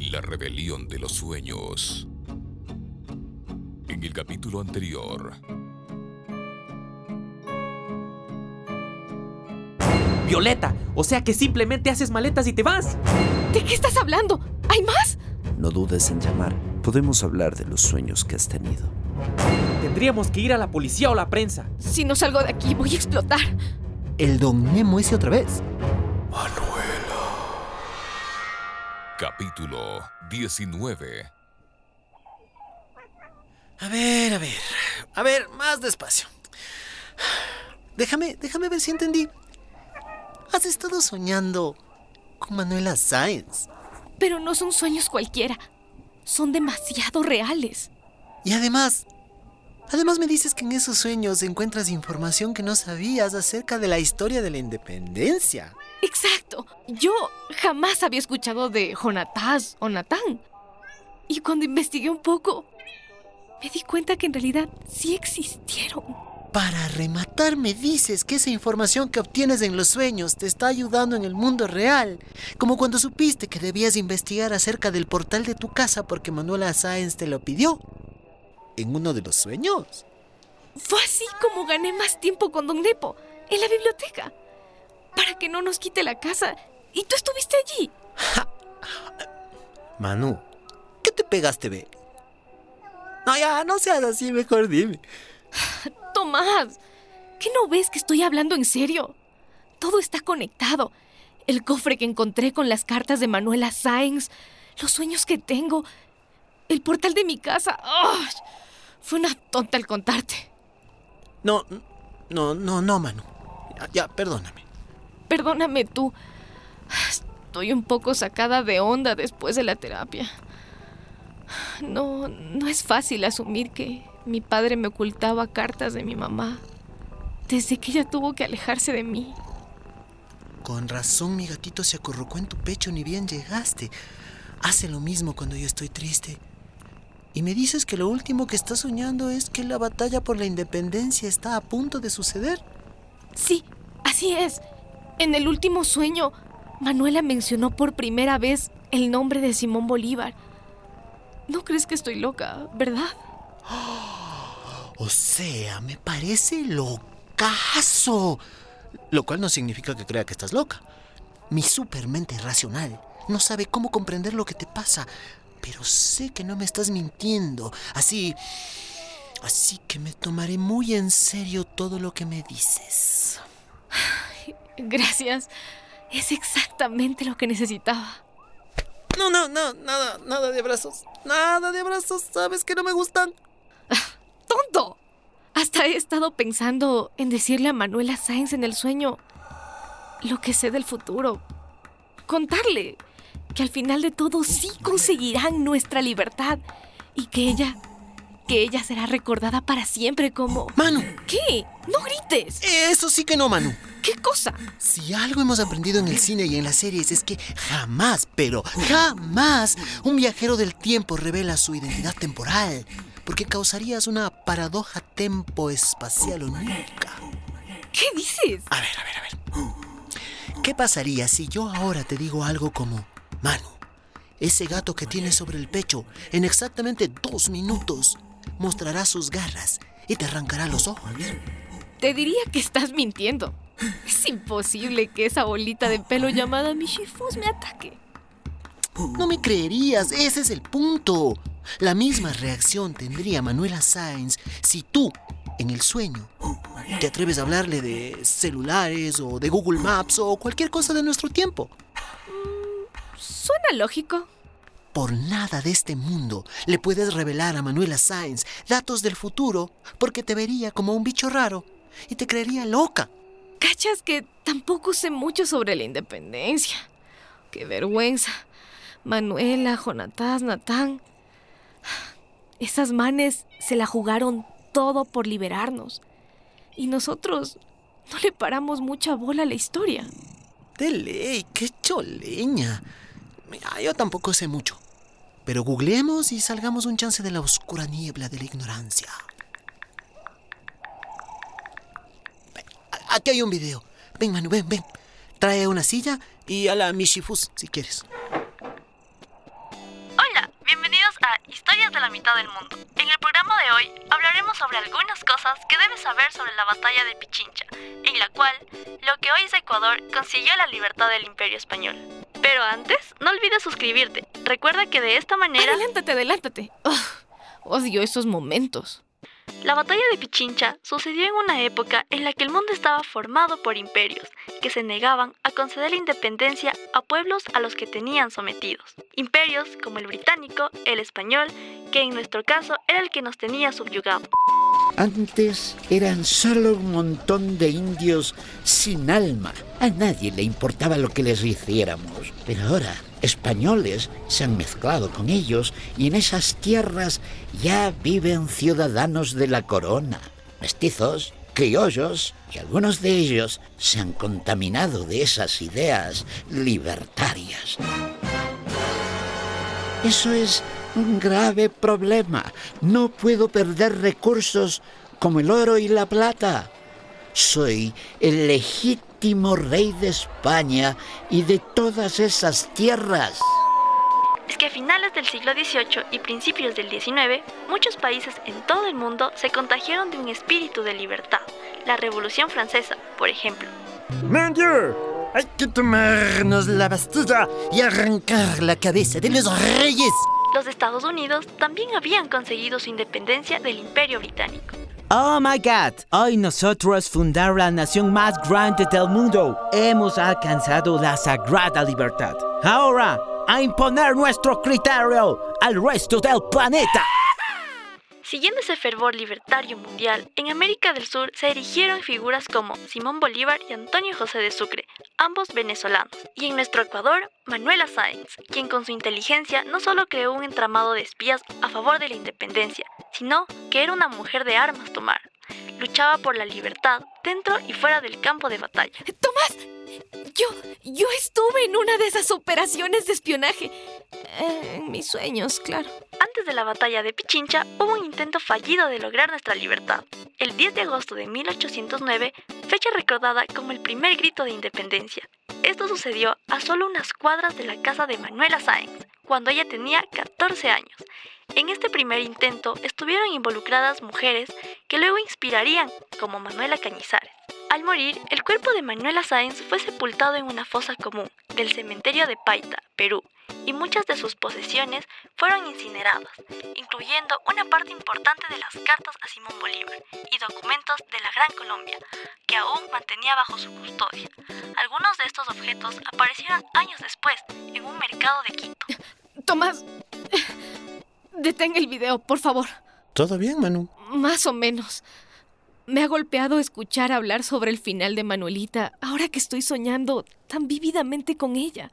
La rebelión de los sueños. En el capítulo anterior. Violeta, o sea que simplemente haces maletas y te vas. ¿De qué estás hablando? ¿Hay más? No dudes en llamar. Podemos hablar de los sueños que has tenido. Tendríamos que ir a la policía o la prensa. Si no salgo de aquí, voy a explotar. El don Nemo ese otra vez. Capítulo 19. A ver, a ver. A ver, más despacio. Déjame, déjame ver si entendí. Has estado soñando con Manuela Sáenz. Pero no son sueños cualquiera. Son demasiado reales. Y además, además me dices que en esos sueños encuentras información que no sabías acerca de la historia de la independencia. Exacto. Yo jamás había escuchado de Jonatás o Natán. Y cuando investigué un poco, me di cuenta que en realidad sí existieron. Para rematar, me dices que esa información que obtienes en los sueños te está ayudando en el mundo real. Como cuando supiste que debías investigar acerca del portal de tu casa porque Manuela Sáenz te lo pidió. En uno de los sueños. Fue así como gané más tiempo con Don Nepo, en la biblioteca. Para que no nos quite la casa. Y tú estuviste allí. Manu, ¿qué te pegaste, ve? No, ya, no seas así, mejor dime. Tomás, ¿qué no ves que estoy hablando en serio? Todo está conectado. El cofre que encontré con las cartas de Manuela Sáenz, los sueños que tengo, el portal de mi casa. Fue una tonta al contarte. No, no, no, no, Manu. Ya, ya, perdóname. Perdóname tú. Estoy un poco sacada de onda después de la terapia. No, no es fácil asumir que mi padre me ocultaba cartas de mi mamá desde que ella tuvo que alejarse de mí. Con razón mi gatito se acurrucó en tu pecho ni bien llegaste. Hace lo mismo cuando yo estoy triste. Y me dices que lo último que estás soñando es que la batalla por la independencia está a punto de suceder. Sí, así es. En el último sueño, Manuela mencionó por primera vez el nombre de Simón Bolívar. No crees que estoy loca, ¿verdad? O sea, me parece locazo. Lo cual no significa que crea que estás loca. Mi supermente racional no sabe cómo comprender lo que te pasa, pero sé que no me estás mintiendo. Así... Así que me tomaré muy en serio todo lo que me dices. Gracias. Es exactamente lo que necesitaba. No, no, no, nada, nada de abrazos. Nada de abrazos, sabes que no me gustan. ¡Tonto! Hasta he estado pensando en decirle a Manuela Sáenz en el sueño lo que sé del futuro. Contarle que al final de todo sí conseguirán nuestra libertad y que ella, que ella será recordada para siempre como... Manu, ¿Qué? No grites. eso sí que no, Manu. ¿Qué cosa? Si algo hemos aprendido en el cine y en las series es que jamás, pero jamás, un viajero del tiempo revela su identidad temporal, porque causarías una paradoja tempo-espacial única. ¿Qué dices? A ver, a ver, a ver. ¿Qué pasaría si yo ahora te digo algo como, Manu, ese gato que tienes sobre el pecho, en exactamente dos minutos, mostrará sus garras y te arrancará los ojos? Te diría que estás mintiendo. Es imposible que esa bolita de pelo llamada Michifus me ataque. No me creerías, ese es el punto. La misma reacción tendría Manuela Sáenz si tú, en el sueño, te atreves a hablarle de celulares o de Google Maps o cualquier cosa de nuestro tiempo. Suena lógico. Por nada de este mundo le puedes revelar a Manuela Sáenz datos del futuro porque te vería como un bicho raro y te creería loca. ¿Cachas que tampoco sé mucho sobre la independencia? Qué vergüenza. Manuela, Jonatás, Natán. Esas manes se la jugaron todo por liberarnos. Y nosotros no le paramos mucha bola a la historia. De ley, qué choleña. Mira, yo tampoco sé mucho. Pero googleemos y salgamos un chance de la oscura niebla de la ignorancia. Ven, a- Aquí hay un video. Ven, Manu, ven, ven. Trae una silla y a la Mishifus, si quieres. Hola, bienvenidos a Historias de la mitad del mundo. En el programa de hoy hablaremos sobre algunas cosas que debes saber sobre la batalla de Pichincha, en la cual lo que hoy es Ecuador consiguió la libertad del Imperio Español. Pero antes, no olvides suscribirte. Recuerda que de esta manera Adelántate, adelántate. Ah, odio esos momentos. La batalla de Pichincha sucedió en una época en la que el mundo estaba formado por imperios que se negaban a conceder la independencia a pueblos a los que tenían sometidos. Imperios como el británico, el español, que en nuestro caso era el que nos tenía subyugado. Antes eran solo un montón de indios sin alma. A nadie le importaba lo que les hiciéramos. Pero ahora, españoles se han mezclado con ellos y en esas tierras ya viven ciudadanos de la corona. Mestizos, criollos y algunos de ellos se han contaminado de esas ideas libertarias. Eso es un grave problema. No puedo perder recursos como el oro y la plata. Soy el legítimo rey de España y de todas esas tierras. Es que a finales del siglo XVIII y principios del XIX, muchos países en todo el mundo se contagiaron de un espíritu de libertad. La Revolución Francesa, por ejemplo. ¡Mon Dieu! Hay que tomarnos la Bastilla y arrancar la cabeza de los reyes. Los Estados Unidos también habían conseguido su independencia del Imperio Británico. Oh my God, hoy nosotros fundar la nación más grande del mundo. Hemos alcanzado la sagrada libertad. Ahora, a imponer nuestro criterio al resto del planeta. Siguiendo ese fervor libertario mundial, en América del Sur se erigieron figuras como Simón Bolívar y Antonio José de Sucre, ambos venezolanos. Y en nuestro Ecuador, Manuela Sáenz, quien con su inteligencia no solo creó un entramado de espías a favor de la independencia, sino que era una mujer de armas tomar. Luchaba por la libertad dentro y fuera del campo de batalla. Tomás, yo, yo estuve en una de esas operaciones de espionaje. Eh, En mis sueños, claro. Antes de la batalla de Pichincha hubo un intento fallido de lograr nuestra libertad. El 10 de agosto de 1809, fecha recordada como el primer grito de independencia. Esto sucedió a solo unas cuadras de la casa de Manuela Sáenz, cuando ella tenía 14 años. En este primer intento estuvieron involucradas mujeres que luego inspirarían, como Manuela Cañizares. Al morir, el cuerpo de Manuela Sáenz fue sepultado en una fosa común del cementerio de Paita, Perú, y muchas de sus posesiones fueron incineradas, incluyendo una parte importante de las cartas a Simón Bolívar y documentos de la Gran Colombia, que aún mantenía bajo su custodia. Algunos de estos objetos aparecieron años después en un mercado de Quito. Tomás, detén el video, por favor. ¿Todo bien, Manu? Más o menos. Me ha golpeado escuchar hablar sobre el final de Manuelita ahora que estoy soñando tan vívidamente con ella.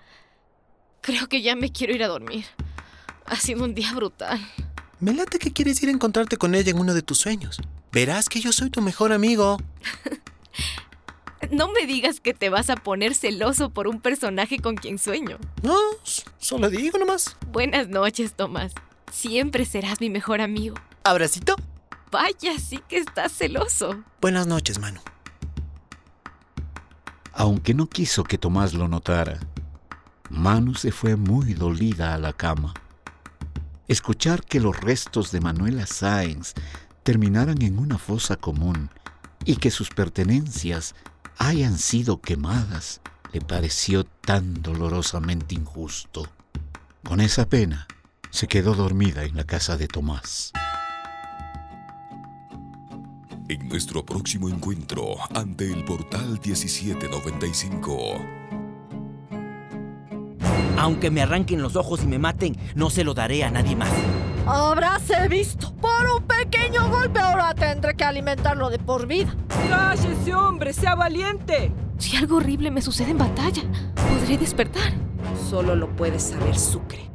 Creo que ya me quiero ir a dormir. Ha sido un día brutal. Me late que quieres ir a encontrarte con ella en uno de tus sueños. Verás que yo soy tu mejor amigo. No me digas que te vas a poner celoso por un personaje con quien sueño. No, solo digo nomás. Buenas noches, Tomás. Siempre serás mi mejor amigo. ¿Abracito? Vaya, sí que estás celoso. Buenas noches, Manu. Aunque no quiso que Tomás lo notara, Manu se fue muy dolida a la cama. Escuchar que los restos de Manuela Sáenz terminaran en una fosa común y que sus pertenencias hayan sido quemadas le pareció tan dolorosamente injusto. Con esa pena, se quedó dormida en la casa de Tomás. En nuestro próximo encuentro ante el portal 1795. Aunque me arranquen los ojos y me maten, no se lo daré a nadie más. Habráse visto. Por un pequeño golpe ahora tendré que alimentarlo de por vida. ¡Cállese, hombre! ¡Sea valiente! Si algo horrible me sucede en batalla, podré despertar. Solo lo puede saber Sucre.